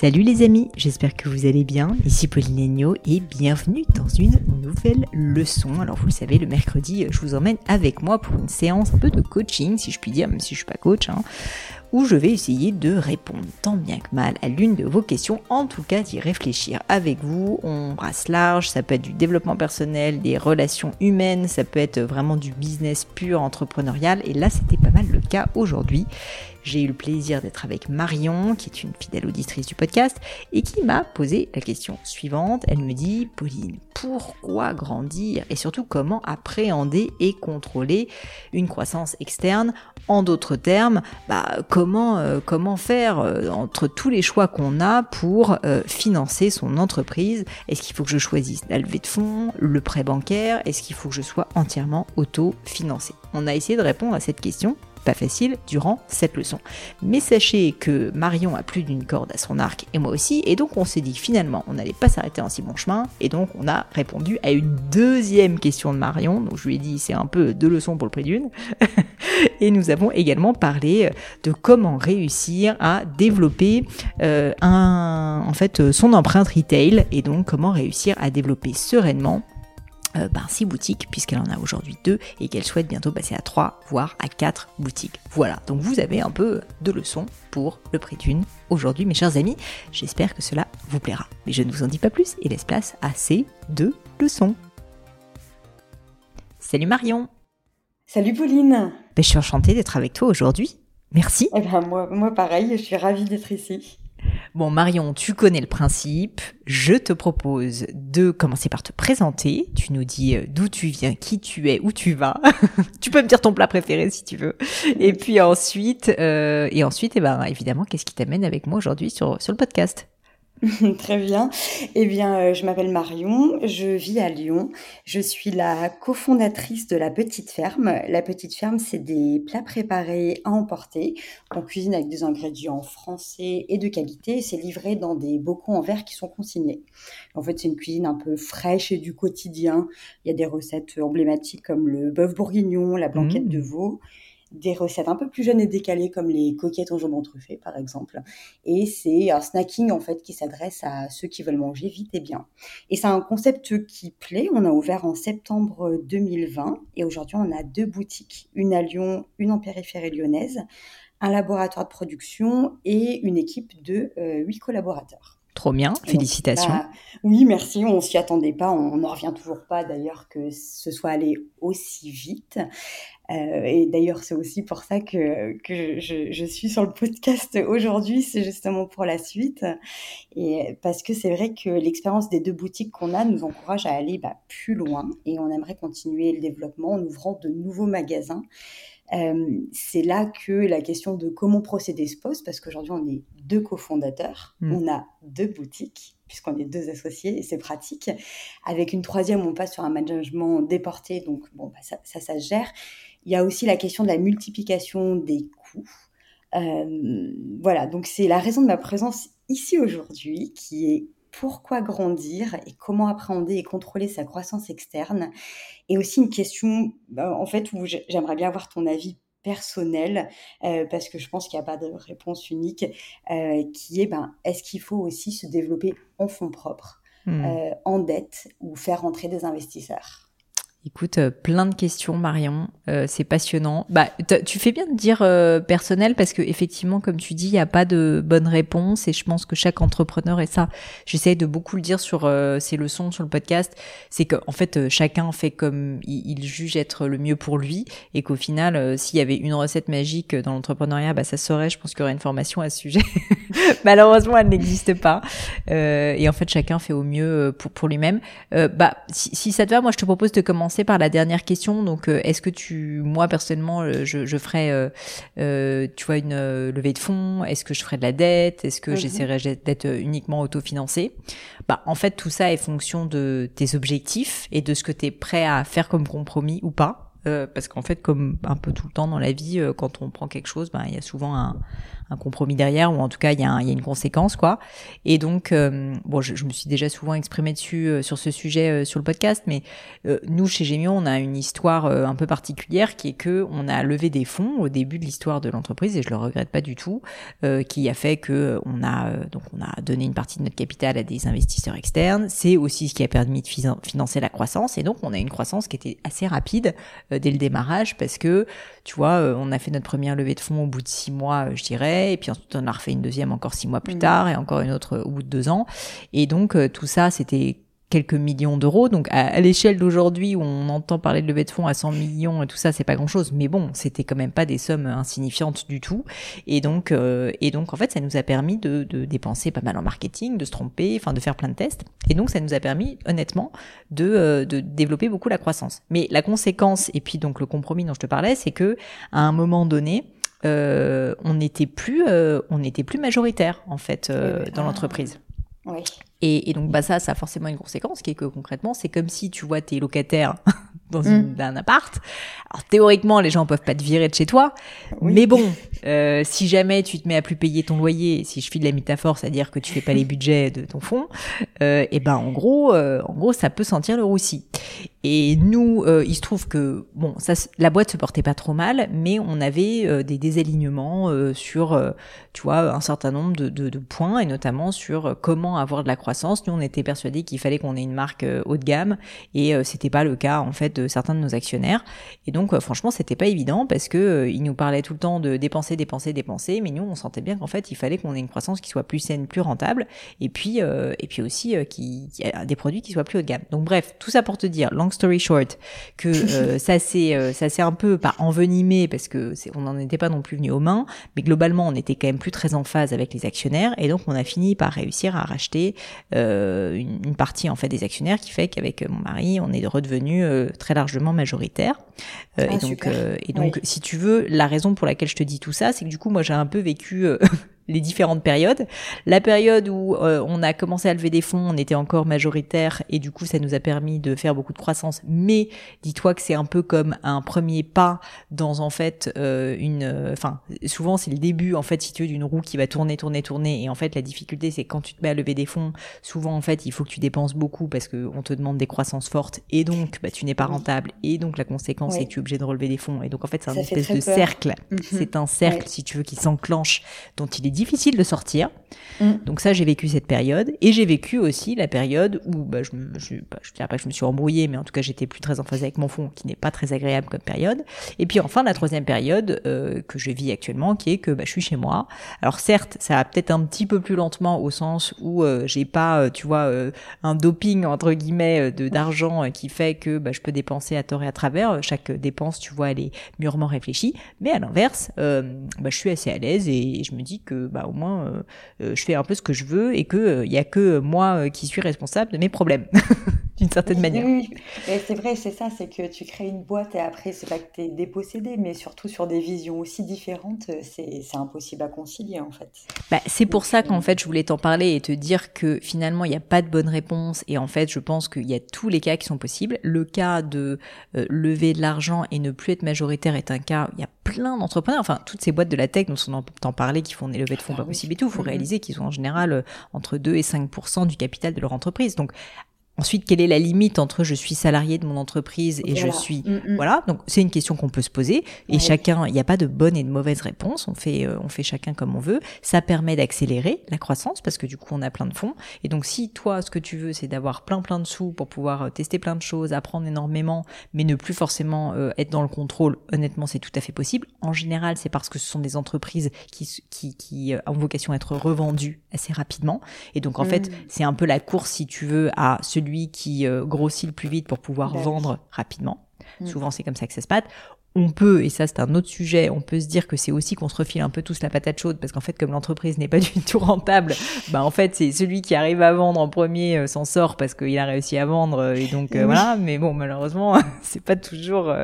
Salut les amis, j'espère que vous allez bien. Ici Pauline Agneau et bienvenue dans une nouvelle leçon. Alors vous le savez, le mercredi, je vous emmène avec moi pour une séance un peu de coaching, si je puis dire, même si je suis pas coach. Hein où je vais essayer de répondre tant bien que mal à l'une de vos questions, en tout cas d'y réfléchir avec vous. On brasse large, ça peut être du développement personnel, des relations humaines, ça peut être vraiment du business pur, entrepreneurial, et là c'était le cas aujourd'hui. J'ai eu le plaisir d'être avec Marion, qui est une fidèle auditrice du podcast, et qui m'a posé la question suivante. Elle me dit, Pauline, pourquoi grandir et surtout comment appréhender et contrôler une croissance externe? En d'autres termes, bah, comment, euh, comment faire euh, entre tous les choix qu'on a pour euh, financer son entreprise? Est-ce qu'il faut que je choisisse la levée de fonds, le prêt bancaire? Est-ce qu'il faut que je sois entièrement auto-financé On a essayé de répondre à cette question pas facile durant cette leçon. Mais sachez que Marion a plus d'une corde à son arc et moi aussi, et donc on s'est dit finalement on n'allait pas s'arrêter en si bon chemin, et donc on a répondu à une deuxième question de Marion, donc je lui ai dit c'est un peu deux leçons pour le prix d'une, et nous avons également parlé de comment réussir à développer euh, un, en fait son empreinte retail, et donc comment réussir à développer sereinement euh, ben, six boutiques, puisqu'elle en a aujourd'hui deux, et qu'elle souhaite bientôt passer à trois, voire à quatre boutiques. Voilà, donc vous avez un peu de leçons pour le prix d'une aujourd'hui, mes chers amis. J'espère que cela vous plaira. Mais je ne vous en dis pas plus et laisse place à ces deux leçons. Salut Marion Salut Pauline ben, Je suis enchantée d'être avec toi aujourd'hui. Merci. Eh ben, moi, moi pareil, je suis ravie d'être ici. Bon, Marion, tu connais le principe. Je te propose de commencer par te présenter. Tu nous dis euh, d'où tu viens, qui tu es, où tu vas. tu peux me dire ton plat préféré si tu veux. Et puis ensuite, euh, et ensuite, eh ben, évidemment, qu'est-ce qui t'amène avec moi aujourd'hui sur, sur le podcast? Très bien. Eh bien, euh, je m'appelle Marion, je vis à Lyon. Je suis la cofondatrice de La Petite Ferme. La Petite Ferme, c'est des plats préparés à emporter. On cuisine avec des ingrédients français et de qualité. C'est livré dans des bocaux en verre qui sont consignés. En fait, c'est une cuisine un peu fraîche et du quotidien. Il y a des recettes emblématiques comme le bœuf bourguignon, la blanquette de mmh. veau des recettes un peu plus jeunes et décalées comme les coquettes en jambon truffé par exemple. Et c'est un snacking en fait qui s'adresse à ceux qui veulent manger vite et bien. Et c'est un concept qui plaît. On a ouvert en septembre 2020 et aujourd'hui on a deux boutiques, une à Lyon, une en périphérie lyonnaise, un laboratoire de production et une équipe de euh, huit collaborateurs. Trop bien, félicitations. Bah, oui, merci, on s'y attendait pas, on n'en revient toujours pas d'ailleurs que ce soit allé aussi vite. Euh, et d'ailleurs, c'est aussi pour ça que, que je, je, suis sur le podcast aujourd'hui, c'est justement pour la suite. Et parce que c'est vrai que l'expérience des deux boutiques qu'on a nous encourage à aller bah, plus loin et on aimerait continuer le développement en ouvrant de nouveaux magasins. Euh, c'est là que la question de comment procéder se pose, parce qu'aujourd'hui, on est deux cofondateurs, mmh. on a deux boutiques, puisqu'on est deux associés, et c'est pratique. Avec une troisième, on passe sur un management déporté, donc bon, bah, ça, ça, ça, se gère. Il y a aussi la question de la multiplication des coûts. Euh, voilà, donc c'est la raison de ma présence ici aujourd'hui, qui est pourquoi grandir et comment appréhender et contrôler sa croissance externe. Et aussi une question, bah, en fait, où j'aimerais bien avoir ton avis personnel, euh, parce que je pense qu'il n'y a pas de réponse unique, euh, qui est, ben, est-ce qu'il faut aussi se développer en fonds propres, mmh. euh, en dette, ou faire rentrer des investisseurs? Écoute, euh, plein de questions, Marion. Euh, c'est passionnant. Bah, tu fais bien de dire euh, personnel parce que effectivement, comme tu dis, il n'y a pas de bonne réponse et je pense que chaque entrepreneur et ça, j'essaie de beaucoup le dire sur ces leçons sur le podcast, c'est qu'en en fait, chacun fait comme il, juge être le mieux pour lui et qu'au final, s'il y avait une recette magique dans l'entrepreneuriat, bah ça serait. Je pense qu'il y aurait une formation à ce sujet. Malheureusement, elle n'existe pas. et en fait, chacun fait au mieux pour pour lui-même. bah, si ça te va, moi, je te propose de commencer par la dernière question. Donc, euh, est-ce que tu, moi personnellement, euh, je, je ferais, euh, tu vois, une levée de fonds? Est-ce que je ferais de la dette? Est-ce que mhm. j'essaierais d'être uniquement autofinancé Bah, en fait, tout ça est fonction de tes objectifs et de ce que tu es prêt à faire comme compromis ou pas. Parce qu'en fait, comme un peu tout le temps dans la vie, quand on prend quelque chose, ben il y a souvent un, compromis derrière, ou en tout cas il y, a, une conséquence, quoi. Et donc, bon, je, me suis déjà souvent exprimé dessus sur ce sujet sur le podcast, mais nous chez Gémio, on a une histoire un peu particulière qui est que on a levé des fonds au début de l'histoire de l'entreprise, et je le regrette pas du tout, qui a fait que on a donc on a donné une partie de notre capital à des investisseurs externes. C'est aussi ce qui a permis de financer la croissance, et donc on a une croissance qui était assez rapide dès le démarrage parce que tu vois, on a fait notre première levée de fonds au bout de six mois, je dirais, et puis ensuite on a refait une deuxième encore six mois plus mmh. tard, et encore une autre au bout de deux ans. Et donc tout ça, c'était quelques millions d'euros. Donc à, l'échelle d'aujourd'hui où on entend parler de levée de fonds à 100 millions et tout ça, c'est pas grand-chose. Mais bon, c'était quand même pas des sommes insignifiantes du tout. Et donc, euh, et donc en fait, ça nous a permis de, de, dépenser pas mal en marketing, de se tromper, enfin de faire plein de tests. Et donc ça nous a permis, honnêtement, de, euh, de développer beaucoup la croissance. Mais la conséquence et puis donc le compromis dont je te parlais, c'est que à un moment donné, euh, on n'était plus, euh, on n'était plus majoritaire en fait dans l'entreprise. Oui. Et, et, donc bah ça, ça a forcément une conséquence qui est que concrètement, c'est comme si tu vois tes locataires dans mm. un appart. Alors théoriquement, les gens peuvent pas te virer de chez toi, mais bon, euh, si jamais tu te mets à plus payer ton loyer, si je file la métaphore, c'est-à-dire que tu fais pas les budgets de ton fonds, euh, et ben en gros, euh, en gros, ça peut sentir le roussi. Et nous, euh, il se trouve que bon, la boîte se portait pas trop mal, mais on avait euh, des désalignements sur, tu vois, un certain nombre de, points, et notamment sur comment avoir de la croissance. Nous, on était persuadés qu'il fallait qu'on ait une marque haut de gamme, et c'était pas le cas en fait de certains de nos actionnaires. Et donc, euh, franchement, c'était pas évident parce que euh, ils nous parlaient tout le temps de dépenser, dépenser, dépenser, mais nous, on sentait bien qu'en fait, il fallait qu'on ait une croissance qui soit plus saine, plus rentable, et puis, euh, et puis aussi qui a des produits qui soient plus haut de gamme. Donc, bref, tout ça pour te dire, long story short, que ça s'est, ça s'est un peu pas envenimé parce que on n'en était pas non plus venu aux mains, mais globalement, on était quand même plus très en phase avec les actionnaires, et donc on a fini par réussir à racheter une, une, partie en fait des actionnaires, qui fait qu'avec mon mari, on est redevenu très largement majoritaire. Euh, ah, et donc, euh, et donc si tu veux, la raison pour laquelle je te dis tout ça, c'est que du coup, moi, j'ai un peu vécu euh, les différentes périodes. La période où euh, on a commencé à lever des fonds, on était encore majoritaire et du coup ça nous a permis de faire beaucoup de croissance. Mais dis-toi que c'est un peu comme un premier pas dans en fait euh, une, euh, enfin souvent c'est le début en fait si tu veux d'une roue qui va tourner, tourner, tourner. Et en fait la difficulté c'est quand tu te mets à lever des fonds, souvent en fait il faut que tu dépenses beaucoup parce que on te demande des croissances fortes et donc bah, tu n'es pas rentable et donc la conséquence c'est que tu es obligé de relever des fonds. Et donc en fait c'est un espèce de cercle. Mhm. C'est un cercle si tu veux qui s'enclenche dont il est difficile de sortir. Mm. Donc ça, j'ai vécu cette période. Et j'ai vécu aussi la période où, bah, je, je, bah, je dirais pas que je me suis embrouillée, mais en tout cas, j'étais plus très en phase avec mon fond, qui n'est pas très agréable comme période. Et puis enfin, la troisième période euh, que je vis actuellement, qui est que bah, je suis chez moi. Alors certes, ça va peut-être un petit peu plus lentement au sens où euh, j'ai pas, euh, tu vois, euh, un doping entre guillemets de d'argent qui fait que bah, je peux dépenser à tort et à travers. Chaque dépense, tu vois, elle est mûrement réfléchie. Mais à l'inverse, bah, je suis assez à l'aise et je me dis que bah, au moins, euh, euh, je fais un peu ce que je veux et que il euh, y a que moi qui suis responsable de mes problèmes, d'une certaine manière. Oui, c'est vrai, c'est ça, c'est que tu crées une boîte et après, c'est pas que tu es dépossédé, mais surtout sur des visions aussi différentes, c'est impossible à concilier en fait. Bah, c'est pour ça qu'en fait, je voulais t'en parler et te dire que finalement, il n'y a pas de bonne réponse et en fait, je pense qu'il y a tous les cas qui sont possibles. Le cas de lever de l'argent et ne plus être majoritaire est un cas, il y a plein d'entrepreneurs, enfin toutes ces boîtes de la tech dont on entend parler qui font des levées de fonds ah pas possibles et tout, il faut mm-hmm. réaliser qu'ils ont en général euh, entre 2 et 5% du capital de leur entreprise. Donc Ensuite, quelle est la limite entre je suis salarié de mon entreprise et je suis mm, mm. voilà donc c'est une question qu'on peut se poser et chacun il n'y a pas de bonne et de mauvaise réponse on fait euh, on fait chacun comme on veut. Ça permet d'accélérer la croissance parce que du coup on a plein de fonds. Et donc si toi ce que tu veux c'est d'avoir plein plein de sous pour pouvoir euh, tester plein de choses apprendre énormément mais ne plus forcément euh, être dans le contrôle honnêtement c'est tout à fait possible. En général c'est parce que ce sont des entreprises qui qui qui ont vocation à être revendues assez rapidement. Et donc en mm. fait c'est un peu la course si tu veux à celui qui euh, grossit le plus vite pour pouvoir bah vendre rapidement. Mm. Souvent, c'est comme ça que ça se passe. On peut, et ça c'est un autre sujet, on peut se dire que c'est aussi qu'on se refile un peu tous la patate chaude parce qu'en fait comme l'entreprise n'est pas du tout rentable, bah en fait c'est celui qui arrive à vendre en premier euh, s'en sort parce qu'il a réussi à vendre euh, et donc voilà. Mais bon malheureusement c'est pas toujours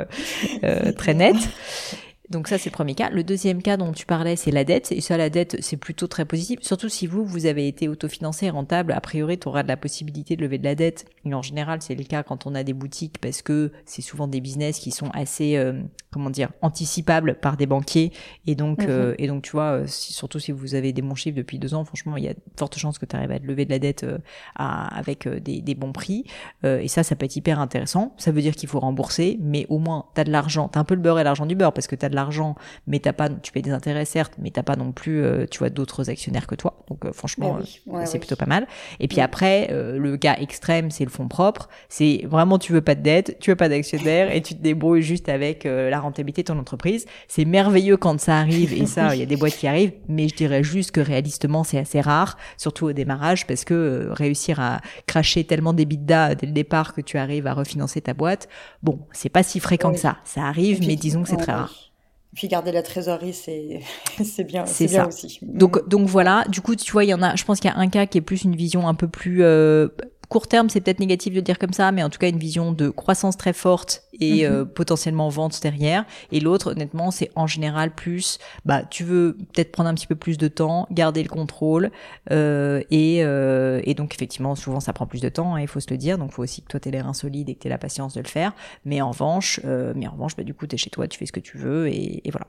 très net. Donc ça, c'est le premier cas. Le deuxième cas dont tu parlais, c'est la dette. Et ça, la dette, c'est plutôt très positif. Surtout si vous, vous avez été autofinancé, rentable, a priori, tu auras de la possibilité de lever de la dette. Et en général, c'est le cas quand on a des boutiques parce que c'est souvent des business qui sont assez, euh, comment dire, anticipables par des banquiers. Et donc, mhm. euh, et donc tu vois, euh, surtout si vous avez des bons chiffres depuis deux ans, franchement, il y a de fortes chances que tu arrives à te lever de la dette à, avec des, des, bons prix. et ça, ça peut être hyper intéressant. Ça veut dire qu'il faut rembourser, mais au moins, tu as de l'argent. Tu un peu le beurre et l'argent du beurre parce que tu as de l'argent, mais t'as pas, tu payes des intérêts certes, mais t'as pas non plus, tu vois, d'autres actionnaires que toi. Donc franchement, ben c'est plutôt pas mal. Et puis après, le cas extrême, c'est le fonds propre. C'est vraiment, tu veux pas de dette, tu veux pas d'actionnaire et tu te débrouilles juste avec la rentabilité de ton entreprise. C'est merveilleux quand ça arrive et ça, il y a des boîtes qui arrivent, mais je dirais juste que réalistement, c'est assez rare, surtout au démarrage, parce que euh, réussir à cracher tellement des dès le départ que tu arrives à refinancer ta boîte, bon, c'est pas si fréquent que ça. Ça arrive, mais disons que c'est très rare. Puis garder la trésorerie, c'est c'est bien, c'est ça aussi. Donc donc voilà. Du coup, tu vois, il y en a. Je pense qu'il y a un cas qui est plus une vision un peu plus euh, court terme, c'est peut-être négatif de dire comme ça, mais en tout cas une vision de croissance très forte et mhm. euh, potentiellement vente derrière. Et l'autre, honnêtement, c'est en général plus, bah, tu veux peut-être prendre un petit peu plus de temps, garder le contrôle, euh, et, euh, et donc effectivement, souvent ça prend plus de temps, hein, il faut se le dire. Donc il faut aussi que toi t'aies l'air insolide et que t'aies la patience de le faire. Mais en revanche, mais en revanche, bah, du coup, t'es chez toi, tu fais ce que tu veux, et, et voilà.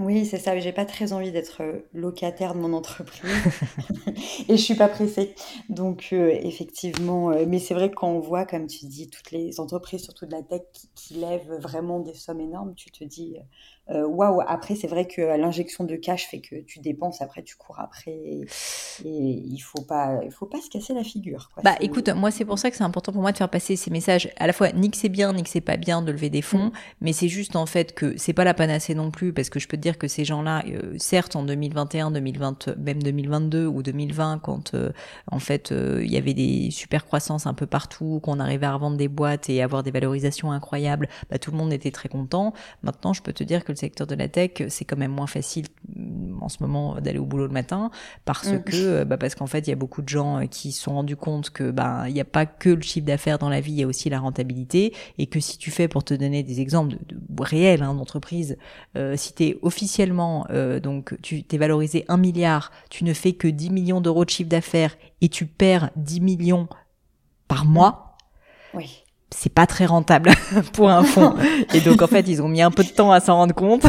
Oui, c'est ça. J'ai pas très envie d'être euh, locataire de mon entreprise et je suis pas pressée. Donc euh, effectivement, euh, mais c'est vrai que quand on voit, comme tu dis, toutes les entreprises, surtout de la tech, qui lèvent vraiment des sommes énormes, tu te dis waouh, après, c'est vrai que l'injection de cash fait que tu dépenses, après, tu cours après. Et, il faut pas, il faut pas se casser la figure. Bah, écoute, moi, c'est pour ça que c'est important pour moi de faire passer ces messages. À la fois, ni que c'est bien, ni que c'est pas bien de lever des fonds, mm. mais c'est juste en fait que c'est pas la panacée non plus, parce que je peux te dire que ces gens-là, euh, certes, en 2021, 2020, même 2022 ou 2020, quand euh, en fait il y avait des super croissances un peu partout, qu'on arrivait à revendre des boîtes et avoir des valorisations incroyables, bah, tout le monde était très content. Maintenant, je peux te dire que le secteur de la tech, c'est quand même moins facile mm, en ce moment d'aller au boulot le matin parce mm. que euh, bah parce qu'en fait il y a beaucoup de gens euh, qui se sont rendus compte que bah il n'y a pas que le chiffre d'affaires dans la vie, il y a aussi la rentabilité et que si tu fais pour te donner des exemples de, réels hein, d'entreprise, euh, si tu es officiellement donc tu t'es valorisé un milliard, tu ne fais que 10 millions d'euros de chiffre d'affaires et tu perds 10 millions par mois. Oui c'est pas très rentable pour un fonds. Et donc en fait, ils ont mis un peu de temps à s'en rendre compte,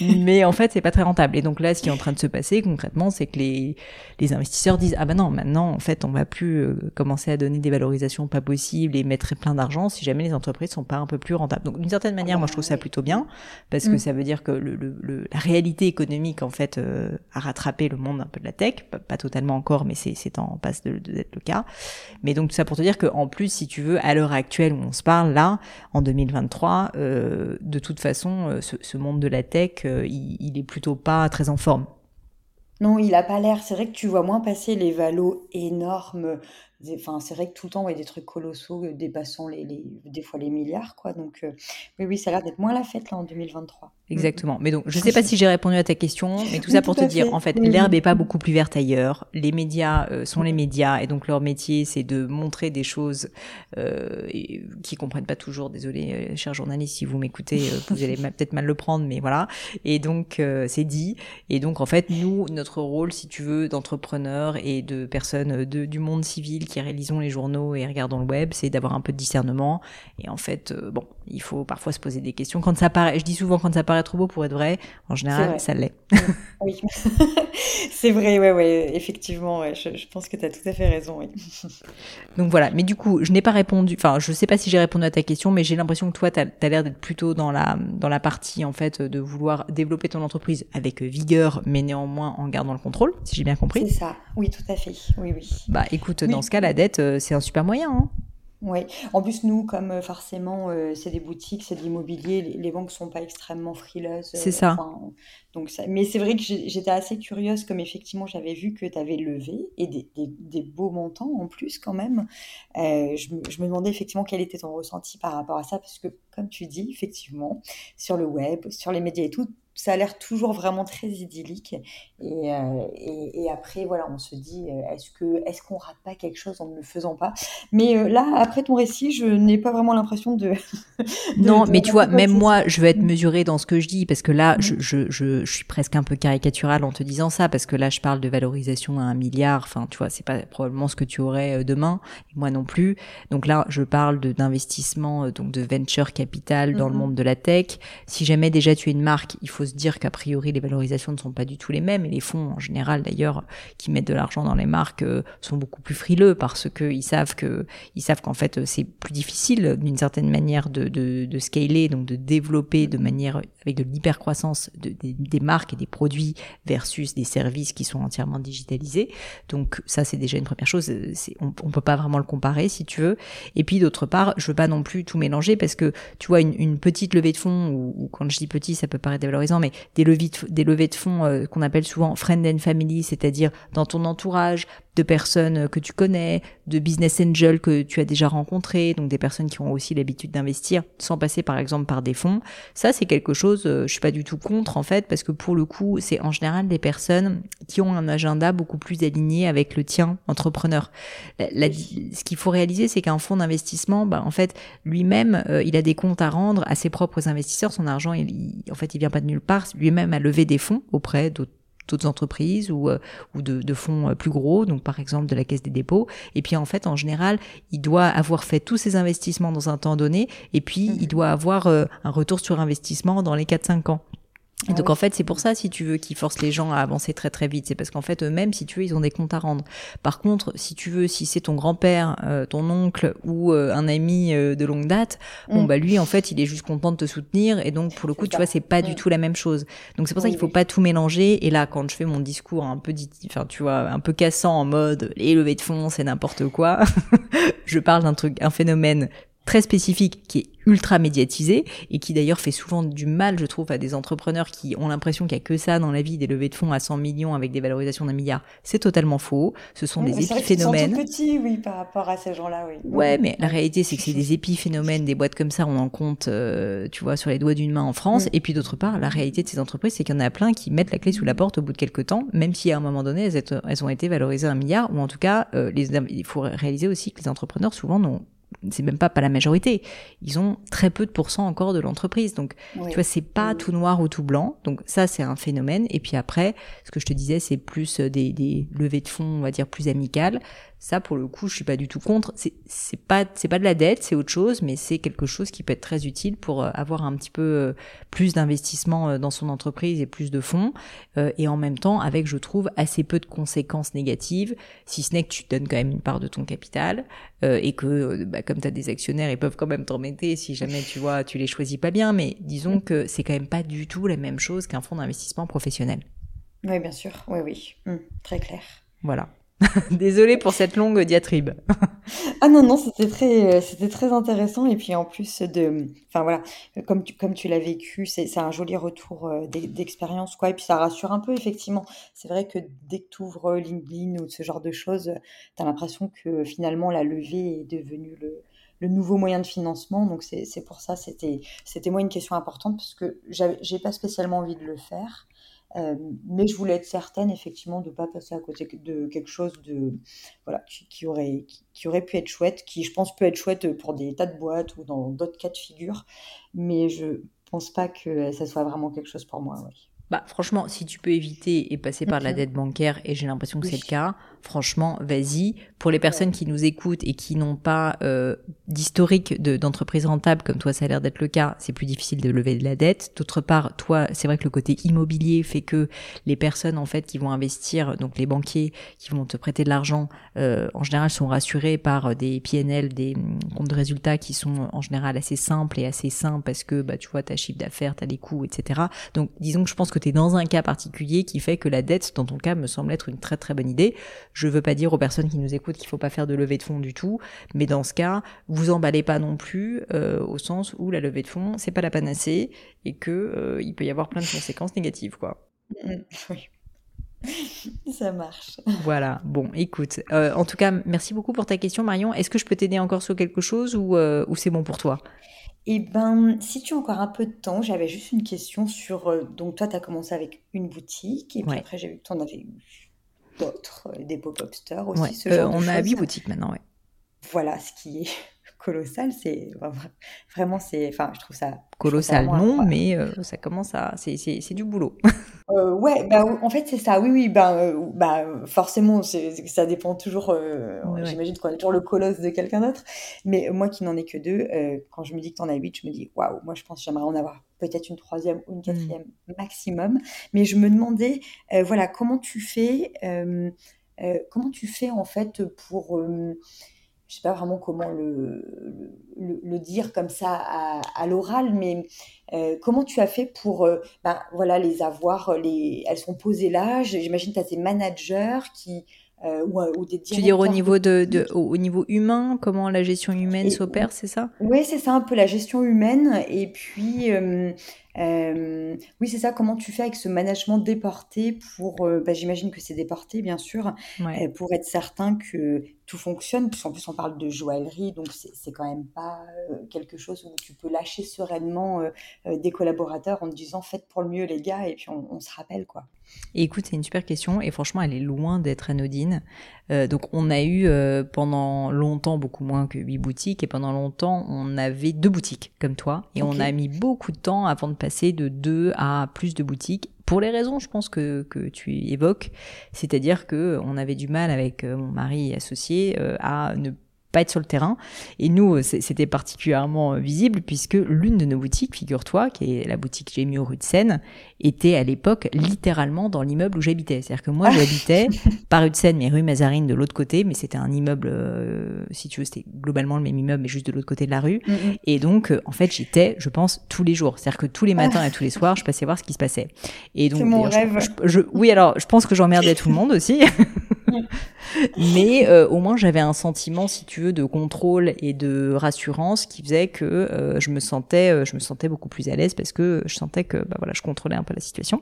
mais en fait, c'est pas très rentable. Et donc là, ce qui est en train de se passer concrètement, c'est que les les investisseurs disent ah ben non, maintenant en fait, on va plus euh, commencer à donner des valorisations pas possibles et mettre plein d'argent si jamais les entreprises sont pas un peu plus rentables. Donc d'une certaine manière, moi je trouve ça plutôt bien parce que mm. ça veut dire que le, le, la réalité économique en fait euh, a rattrapé le monde un peu de la tech, pas, totalement encore, mais c'est c'est en passe d'être le cas. Mais donc tout ça pour te dire que en plus, si tu veux, à l'heure actuelle on se parle là, en 2023, euh, de toute façon, euh, ce, monde de la tech, euh, il, il, est plutôt pas très en forme. Non, il a pas l'air. C'est vrai que tu vois moins passer les valos énormes Enfin, c'est vrai que tout le temps, on voit des trucs colossaux euh, dépassant les, les, des fois les milliards, quoi. Donc, euh, oui, oui, ça a l'air d'être moins la fête là en 2023. Exactement. Mais donc, je ne sais pas si j'ai répondu à ta question, mais tout ça pour te dire, en fait, l'herbe n'est pas beaucoup plus verte ailleurs. Les médias euh, sont les médias, et donc leur métier, c'est de montrer des choses euh, qui comprennent pas toujours. Désolé, chers journalistes, si vous m'écoutez, vous allez peut-être mal le prendre, mais voilà. Et donc, c'est dit. Et donc, en fait, nous, notre rôle, si tu veux, d'entrepreneur et de personnes de, du monde civil qui réalisons les journaux et regardons le web, c'est d'avoir un peu de discernement. Et en fait, euh, bon, il faut parfois se poser des questions. Quand ça paraît, je dis souvent quand ça paraît trop beau pour être vrai, en général, ça l'est. oui, c'est vrai, ouais, ouais, effectivement, je, pense que tu as tout à fait raison. Oui. Donc voilà, mais du coup, je n'ai pas répondu, enfin, je sais pas si j'ai répondu à ta question, mais j'ai l'impression que toi, tu as, l'air d'être plutôt dans la, dans la partie, en fait, de vouloir développer ton entreprise avec vigueur, mais néanmoins en gardant le contrôle, si j'ai bien compris. C'est ça, oui, tout à fait, oui, oui. Bah écoute, dans ce cas, la dette, euh, c'est un super moyen. Hein. Oui, en plus, nous, comme euh, forcément, euh, c'est des boutiques, c'est de l'immobilier, les, banques sont pas extrêmement frileuses. C'est ça. donc ça. Mais c'est vrai que j'étais assez curieuse, comme effectivement, j'avais vu que tu avais levé, et des, des, beaux montants en plus, quand même. je, me, je, me demandais effectivement quel était ton ressenti par rapport à ça, parce que, comme tu dis, effectivement, sur le web, sur les médias et tout, ça a l'air toujours vraiment très idyllique. Et, euh, et, après, voilà, on se dit, euh, est-ce que est-ce qu'on rate pas quelque chose en ne le faisant pas? Mais euh, là, après ton récit, je n'ai pas vraiment l'impression de, Non, mais tu vois, même moi, je veux être mesurée dans ce que je dis, parce que là, je, je, je, je, suis presque un peu caricatural en te disant ça, parce que là, je parle de valorisation à un milliard. Enfin, tu vois, c'est pas probablement ce que tu aurais demain, moi non plus. Donc là, je parle d'investissement, donc de venture capital dans le mm-hmm. monde de la tech. Si jamais déjà tu es une marque, il faut se dire qu'a priori les valorisations ne sont pas du tout les mêmes. Et les fonds en général d'ailleurs qui mettent de l'argent dans les marques euh, sont beaucoup plus frileux parce que ils savent que ils savent qu'en fait c'est plus difficile d'une certaine manière de, scaler donc de développer de manière avec de l'hypercroissance de, des marques et des produits versus des services qui sont entièrement digitalisés. Donc ça c'est déjà une première chose. On, peut pas vraiment le comparer si tu veux. Et puis d'autre part je veux pas non plus tout mélanger parce que tu vois une, une petite levée de fonds ou, ou quand je dis petit ça peut paraître dévalorisant mais des levées de, fonds euh, qu'on appelle souvent friend and family, c'est-à-dire dans ton entourage, de personnes que tu connais, de business angels que tu as déjà rencontrés, donc des personnes qui ont aussi l'habitude d'investir sans passer par exemple par des fonds. Ça, c'est quelque chose, euh, je suis pas du tout contre en fait, parce que pour le coup, c'est en général des personnes qui ont un agenda beaucoup plus aligné avec le tien, entrepreneur. ce qu'il faut réaliser, c'est qu'un fonds d'investissement, bah, en fait, lui-même, euh, il a des comptes à rendre à ses propres investisseurs. Son argent, il, en fait, il vient pas de nulle part. Lui-même a levé des fonds auprès d'autres d'autres entreprises ou, euh, ou de, de, fonds euh, plus gros, donc par exemple de la Caisse des dépôts. Et puis en fait, en général, il doit avoir fait tous ses investissements dans un temps donné, et puis il mhm. doit avoir euh, un retour sur investissement dans les 4-5 ans. Et ah donc en fait, c'est pour ça, si tu veux, qu'ils forcent les gens à avancer très très vite. C'est parce qu'en fait, eux-mêmes, si tu veux, ils ont des comptes à rendre. Par contre, si tu veux, si c'est ton grand-père, euh, ton oncle ou euh, un ami euh, de longue date, bon mm. bah lui, en fait, il est juste content de te soutenir. Et donc pour le coup, tu vois, c'est pas du mm. tout la même chose. Donc c'est pour ça qu'il faut pas tout mélanger. Et là, quand je fais mon discours un peu, enfin tu vois, un peu cassant en mode les levées de fonds, c'est n'importe quoi, je parle d'un truc, un phénomène très spécifique qui est ultra médiatisé et qui d'ailleurs fait souvent du mal, je trouve, à des entrepreneurs qui ont l'impression qu'il y a que ça dans la vie, des levées de fonds à 100 millions avec des valorisations d'un milliard. C'est totalement faux. Ce sont des épiphénomènes. C'est petits, oui, par rapport à ces gens-là, oui. Ouais, mais la réalité, c'est que c'est des épiphénomènes, des boîtes comme ça, on en compte, euh, tu vois, sur les doigts d'une main en France. Mm. Et puis d'autre part, la réalité de ces entreprises, c'est qu'il y en a plein qui mettent la clé sous la porte au bout de quelques temps, même si à un moment donné, elles, elles ont été valorisées à un milliard, ou en tout cas, euh, les, il faut réaliser aussi que les entrepreneurs souvent n'ont c'est même pas pas la majorité. Ils ont très peu de pourcents encore de l'entreprise. Donc, tu vois, c'est pas tout noir ou tout blanc. Donc, ça, c'est un phénomène. Et puis après, ce que je te disais, c'est plus des, des levées de fonds, on va dire, plus amicales. Ça, pour le coup, je suis pas du tout contre. C'est, c'est pas, c'est pas de la dette, c'est autre chose, mais c'est quelque chose qui peut être très utile pour euh, avoir un petit peu euh, plus d'investissement euh, dans son entreprise et plus de fonds, et en même temps avec, je trouve, assez peu de conséquences négatives, si ce n'est que tu donnes quand même une part de ton capital et que, bah, comme tu as des actionnaires, ils peuvent quand même t'en si jamais tu vois, tu les choisis pas bien. Mais disons que c'est quand même pas du tout la même chose qu'un fonds d'investissement professionnel. Oui, bien sûr. Oui, oui. Hum, très clair. Voilà. Désolée pour cette longue diatribe. ah non, non, c'était très, c'était très intéressant. Et puis en plus de. Enfin voilà, comme tu, comme tu l'as vécu, c'est un joli retour euh, d'expérience, quoi. Et puis ça rassure un peu, effectivement. C'est vrai que dès que tu ouvres LinkedIn ou ce genre de choses, tu as l'impression que finalement la levée est devenue le, le nouveau moyen de financement. Donc c'est pour ça, c'était moi une question importante parce que j'ai pas spécialement envie de le faire. Euh, mais je voulais être certaine, effectivement, de ne pas passer à côté de quelque chose de, voilà, qui, aurait, qui, aurait pu être chouette, qui, je pense, peut être chouette pour des tas de boîtes ou dans d'autres cas de figure. Mais je pense pas que ça soit vraiment quelque chose pour moi. Bah, franchement, si tu peux éviter et passer par la dette bancaire, et j'ai l'impression que c'est le cas, franchement, vas-y. Pour les personnes qui nous écoutent et qui n'ont pas euh, d'historique d'entreprise rentable, comme toi, ça a l'air d'être le cas, c'est plus difficile de lever de la dette. D'autre part, toi, c'est vrai que le côté immobilier fait que les personnes, en fait, qui vont investir, donc les banquiers qui vont te prêter de l'argent, euh, en général, sont rassurés par des PNL, des hum, comptes de résultats qui sont en général assez simples et assez sains parce que, bah, tu vois, ta chiffre d'affaires, t'as les coûts, etc. Donc, disons que je pense que tu es dans un cas particulier qui fait que la dette, dans ton cas, me semble être une très très bonne idée. Je veux pas dire aux personnes qui nous écoutent qu'il faut pas faire de levée de fonds du tout, mais dans ce cas, vous emballez pas non plus euh, au sens où la levée de fonds c'est pas la panacée et que euh, il peut y avoir plein de conséquences négatives quoi. Mm, oui. Ça marche. Voilà. Bon, écoute. Euh, en tout cas, merci beaucoup pour ta question, Marion. Est-ce que je peux t'aider encore sur quelque chose ou, euh, ou c'est bon pour toi? Eh ben, si tu as encore un peu de temps, j'avais juste une question sur. Euh, donc, toi, tu as commencé avec une boutique et puis après, j'ai vu que tu en avais eu d'autres, des pop-up stores aussi. Ce genre on a huit boutiques maintenant, oui. Voilà, ce qui est colossal. C'est vraiment, c'est, enfin, je trouve ça colossal, non, mais euh, ça commence à, c'est du boulot. euh, ouais, bah, en fait, c'est ça. Oui, oui, bah, euh, bah forcément, ça dépend toujours. Euh, j'imagine qu'on est toujours le colosse de quelqu'un d'autre. Mais moi, qui n'en ai que deux, quand je me dis que tu en as huit, je me dis waouh. Moi, je pense que j'aimerais en avoir peut-être une troisième ou une mmh. quatrième maximum. Mais je me demandais, voilà, comment tu fais, comment tu fais en fait pour je sais pas vraiment comment le, le, dire comme ça à, l'oral, mais euh, comment tu as fait pour euh, ben, voilà, les avoir les, Elles sont posées là, j'imagine que tu as tes managers qui... Euh, ou, des tu veux dire au niveau, de, de, au niveau humain, comment la gestion humaine s'opère, c'est ça? Oui, c'est ça, un peu la gestion humaine. Et puis, euh, oui, c'est ça. Comment tu fais avec ce management déporté pour, euh, bah, j'imagine que c'est déporté, bien sûr, euh, pour être certain que tout fonctionne? Puisqu'en plus, on parle de joaillerie, donc c'est quand même pas quelque chose où tu peux lâcher sereinement des collaborateurs en te disant faites pour le mieux, les gars, et puis on, se rappelle, quoi. écoute, c'est une super question et franchement, elle est loin d'être anodine. Donc, on a eu pendant longtemps beaucoup moins que huit boutiques et pendant longtemps, on avait deux boutiques comme toi et on a mis beaucoup de temps avant de passer de deux à plus de boutiques pour les raisons, je pense que, que tu évoques, c'est-à-dire que on avait du mal avec euh, mon mari associé euh, à ne pas être sur le terrain. Et nous, euh, c'était particulièrement euh, visible puisque l'une de nos boutiques, figure-toi, qui est la boutique Gémio rue de Seine, était à l'époque littéralement dans l'immeuble où j'habitais. C'est-à-dire que moi, j'habitais pas rue de Seine, mais rue Mazarine de l'autre côté, mais c'était un immeuble, euh, si tu veux, c'était globalement le même immeuble, mais juste de l'autre côté de la rue. Mm. Et donc, en fait, j'étais, je pense, tous les jours. C'est-à-dire que tous les matins et tous les soirs, je passais voir ce qui se passait. Et donc, mon rêve. Je, oui, alors, je pense que j'emmerdais tout le monde aussi. Mais euh, au moins j'avais un sentiment, si tu veux, de contrôle et de rassurance qui faisait que euh, je me sentais, euh, je me sentais beaucoup plus à l'aise parce que je sentais que, bah voilà, je contrôlais un peu la situation.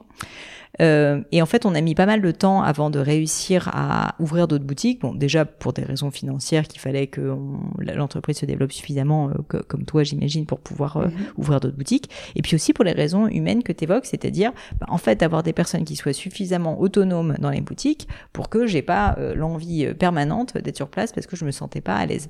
Euh, et en fait, on a mis pas mal de temps avant de réussir à ouvrir d'autres boutiques. Bon, déjà pour des raisons financières, qu'il fallait que l'entreprise se développe suffisamment, euh, comme toi, j'imagine, pour pouvoir euh, mhm. ouvrir d'autres boutiques. Et puis aussi pour les raisons humaines que tu évoques, c'est-à-dire, bah, en fait, avoir des personnes qui soient suffisamment autonomes dans les boutiques pour que j'ai pas l'envie permanente d'être sur place parce que je me sentais pas à l'aise.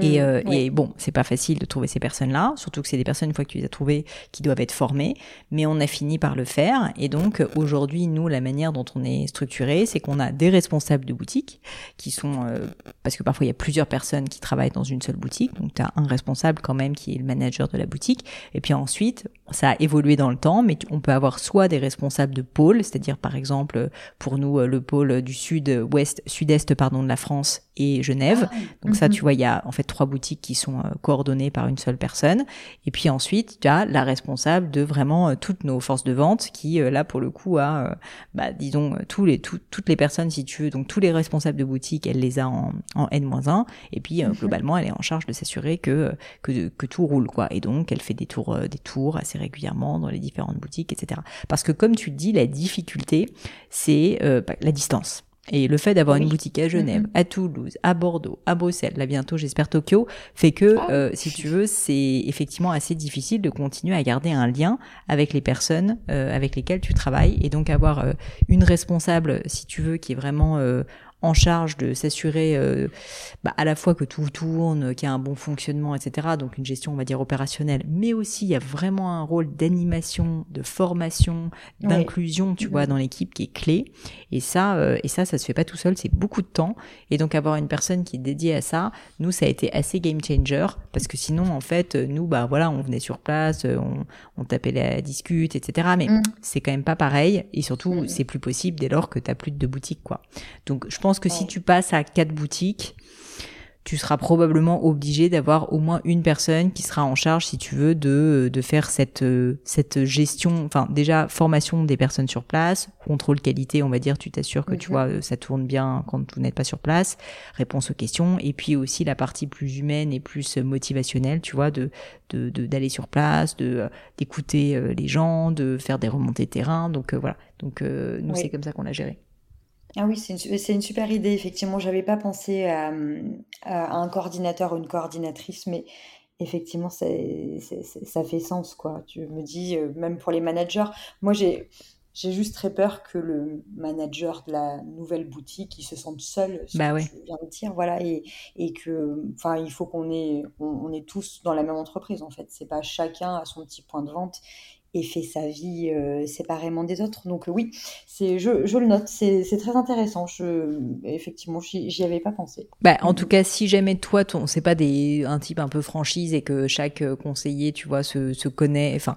Et, mmh, euh, et, bon, c'est pas facile de trouver ces personnes-là, surtout que c'est des personnes, une fois que tu les as trouvées, qui doivent être formées, mais on a fini par le faire. Et donc, aujourd'hui, nous, la manière dont on est structuré, c'est qu'on a des responsables de boutique, qui sont, euh, parce que parfois il y a plusieurs personnes qui travaillent dans une seule boutique, donc tu as un responsable quand même qui est le manager de la boutique, et puis ensuite, ça a évolué dans le temps, mais on peut avoir soit des responsables de pôle, c'est-à-dire par exemple, pour nous, le pôle du sud-ouest, sud-est, pardon, de la France et Genève. Ah, donc ça, mhm. tu vois, il y a en fait trois boutiques qui sont euh, coordonnées par une seule personne. Et puis ensuite, tu as la responsable de vraiment euh, toutes nos forces de vente qui, euh, là, pour le coup, a, bah, disons, tous les, toutes les personnes, si tu veux, donc tous les responsables de boutique, elle les a en, en N-1. Et puis, mhm. globalement, elle est en charge de s'assurer que, que, que tout roule, quoi. Et donc, elle fait des tours, des tours assez régulièrement dans les différentes boutiques, etc. Parce que, comme tu dis, la difficulté, c'est bah, la distance. Et le fait d'avoir une boutique à Genève, à Toulouse, à Bordeaux, à Bruxelles, là bientôt j'espère Tokyo, fait que, ah euh, si tu veux, c'est effectivement assez difficile de continuer à garder un lien avec les personnes euh, avec lesquelles tu travailles. Et donc avoir euh, une responsable, si tu veux, qui est vraiment en charge de s'assurer euh, bah, à la fois que tout tourne, qu'il y a un bon fonctionnement, etc. Donc une gestion, on va dire, opérationnelle, mais aussi il y a vraiment un rôle d'animation, de formation, d'inclusion, tu vois, dans l'équipe qui est clé. Et ça, euh, et ça, ça se fait pas tout seul, c'est beaucoup de temps. Et donc avoir une personne qui est dédiée à ça, nous, ça a été assez game changer parce que sinon, en fait, nous, bah voilà, on venait sur place, on, on tapait la discute, etc. Mais mm. c'est quand même pas pareil. Et surtout, mm. c'est plus possible dès lors que tu as plus de deux boutiques, quoi. Donc je pense que si tu passes à quatre boutiques, tu seras probablement obligé d'avoir au moins une personne qui sera en charge, si tu veux, de, de faire cette, cette gestion, enfin déjà formation des personnes sur place, contrôle qualité, on va dire, tu t'assures que tu mhm. vois ça tourne bien quand vous n'êtes pas sur place, réponse aux questions, et puis aussi la partie plus humaine et plus motivationnelle, tu vois, de d'aller sur place, de d'écouter euh, les gens, de faire des remontées de terrain. Donc euh, voilà. Donc euh, nous c'est comme ça qu'on l'a géré. Ah oui, c'est une, une, super idée, effectivement. J'avais pas pensé à, un coordinateur ou une coordinatrice, mais effectivement, ça fait sens, quoi. Tu me dis, même pour les managers, moi j'ai j'ai juste très peur que le manager de la nouvelle boutique il se sente seul bah ouais. viens de dire voilà et, et que enfin il faut qu'on est on, est tous dans la même entreprise en fait c'est pas chacun à son petit point de vente et fait sa vie euh, séparément des autres. Donc oui, c'est je, le note, c'est très intéressant. Je, effectivement, j'y avais pas pensé. Bah, en tout cas, si jamais toi, ton, c'est pas des, un type un peu franchise et que chaque conseiller, tu vois, se, se connaît, enfin,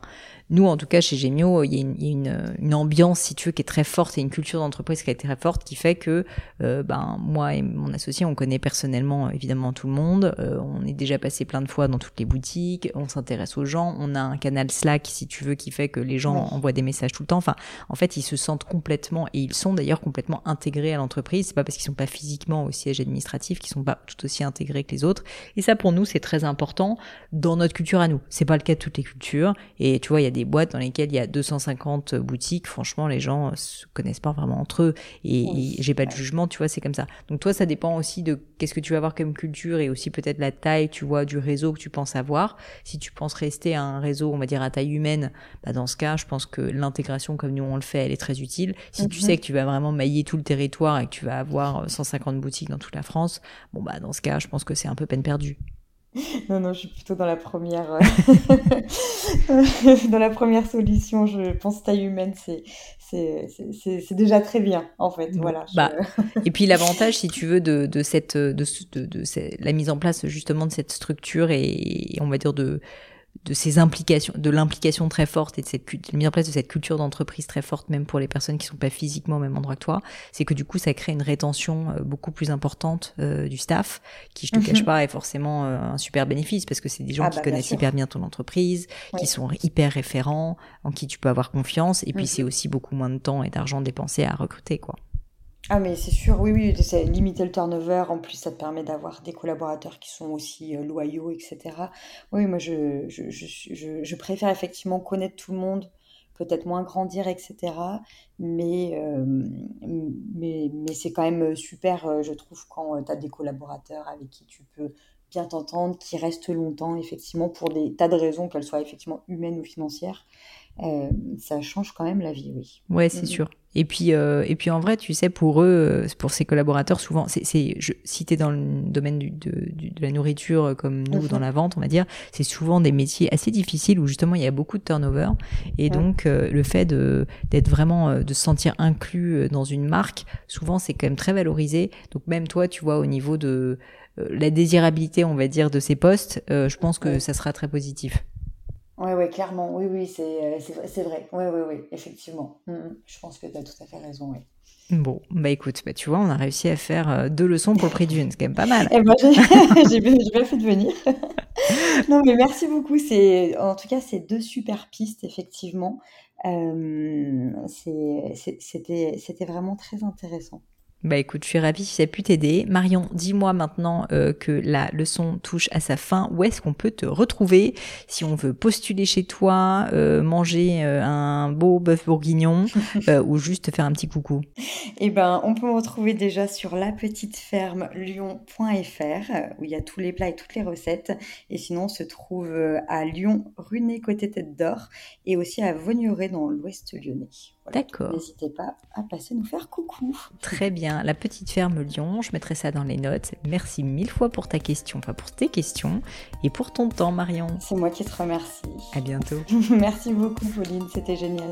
nous, en tout cas, chez Gemio, il y a, une, une, une, ambiance, si tu veux, qui est très forte et une culture d'entreprise qui est très forte, qui fait que euh, ben, moi et mon associé, on connaît personnellement, évidemment, tout le monde. Euh, on est déjà passé plein de fois dans toutes les boutiques. On s'intéresse aux gens. On a un canal Slack, si tu veux, qui fait que les gens envoient des messages tout le temps. Enfin, en fait, ils se sentent complètement, et ils sont d'ailleurs complètement intégrés à l'entreprise. C'est pas parce qu'ils sont pas physiquement au siège administratif qu'ils sont pas tout aussi intégrés que les autres. Et ça, pour nous, c'est très important dans notre culture à nous. C'est pas le cas de toutes les cultures. Et tu vois, il y a des boîtes dans lesquelles il y a 250 boutiques, franchement, les gens se connaissent pas vraiment entre eux. Et, j'ai pas de jugement, tu vois, c'est comme ça. Donc toi, ça dépend aussi de qu'est-ce que tu vas avoir comme culture et aussi peut-être la taille, tu vois, du réseau que tu penses avoir. Si tu penses rester à un réseau, on va dire à taille humaine, bah dans ce cas, je pense que l'intégration comme nous on le fait, elle est très utile. Si tu mhm. sais que tu vas vraiment mailler tout le territoire et que tu vas avoir 150 boutiques dans toute la France, bon bah dans ce cas, je pense que c'est un peu peine perdue. Non, non, je suis plutôt dans la première, euh, dans la première solution. Je pense taille humaine, c'est, c'est, déjà très bien, en fait. Voilà. Bah, et puis l'avantage, si tu veux, de, de cette, de, de, de, la mise en place justement de cette structure et on va dire de de ces implications, de l'implication très forte et de cette mise en place de cette culture d'entreprise très forte, même pour les personnes qui sont pas physiquement au même endroit que toi, c'est que du coup, ça crée une rétention euh, beaucoup plus importante euh, du staff, qui, je te cache mhm. pas, est forcément euh, un super bénéfice parce que c'est des gens ah qui bah, connaissent hyper bien ton entreprise, qui sont hyper référents, en qui tu peux avoir confiance, et puis mhm. c'est aussi beaucoup moins de temps et d'argent dépensé à recruter, quoi. Ah mais c'est sûr, oui, oui, c'est limiter le turnover, en plus ça te permet d'avoir des collaborateurs qui sont aussi euh, loyaux, etc. Oui, moi je, je, je, je, préfère effectivement connaître tout le monde, peut-être moins grandir, etc. Mais, euh, mais, mais c'est quand même super, euh, je trouve, quand tu as des collaborateurs avec qui tu peux bien t'entendre, qui restent longtemps, effectivement, pour des tas de raisons, qu'elles soient effectivement humaines ou financières. ça change quand même la vie, oui. Ouais, c'est sûr. Et puis, euh, et puis en vrai, tu sais, pour eux, euh, pour ces collaborateurs, souvent, c'est, si tu es dans le domaine du, de, de, la nourriture euh, comme nous dans mhm. la vente, on va dire, c'est souvent des métiers assez difficiles où justement il y a beaucoup de turnover. Et donc le fait de d'être vraiment, de se sentir inclus dans une marque, souvent c'est quand même très valorisé. Donc même toi, tu vois, au niveau de la désirabilité, on va dire, de ces postes, je pense que ça sera très positif. Oui, ouais, clairement. Oui, oui, c'est, euh, c'est, vrai. Oui, oui, oui, effectivement. Mm, mm. je pense que tu as tout à fait raison, oui. Bon, bah écoute, bah tu vois, on a réussi à faire euh, deux leçons pour le prix d'une, c'est quand même pas mal. Eh ben, j'ai, bien fait de venir. non, mais merci beaucoup. C'est, en tout cas, c'est deux super pistes, effectivement. Euh, c'était, c'était vraiment très intéressant. Bah écoute, je suis ravie si ça a pu t'aider. Marion, dis-moi maintenant euh, que la leçon touche à sa fin. Où est-ce qu'on peut te retrouver si on veut postuler chez toi, euh, manger euh, un beau bœuf bourguignon ou juste faire un petit coucou? Eh ben, on peut me retrouver déjà sur la petite ferme lyon.fr où il y a tous les plats et toutes les recettes. Et sinon, on se trouve à Lyon, Runé côté Tête d'Or et aussi à Vogneré dans l'ouest lyonnais. D'accord. N'hésitez pas à passer nous faire coucou. Très bien, la petite ferme Lyon, je mettrai ça dans les notes. Merci mille fois pour ta question, enfin pour tes questions et pour ton temps Marion. C'est moi qui te remercie. À bientôt. Merci beaucoup Pauline, c'était génial.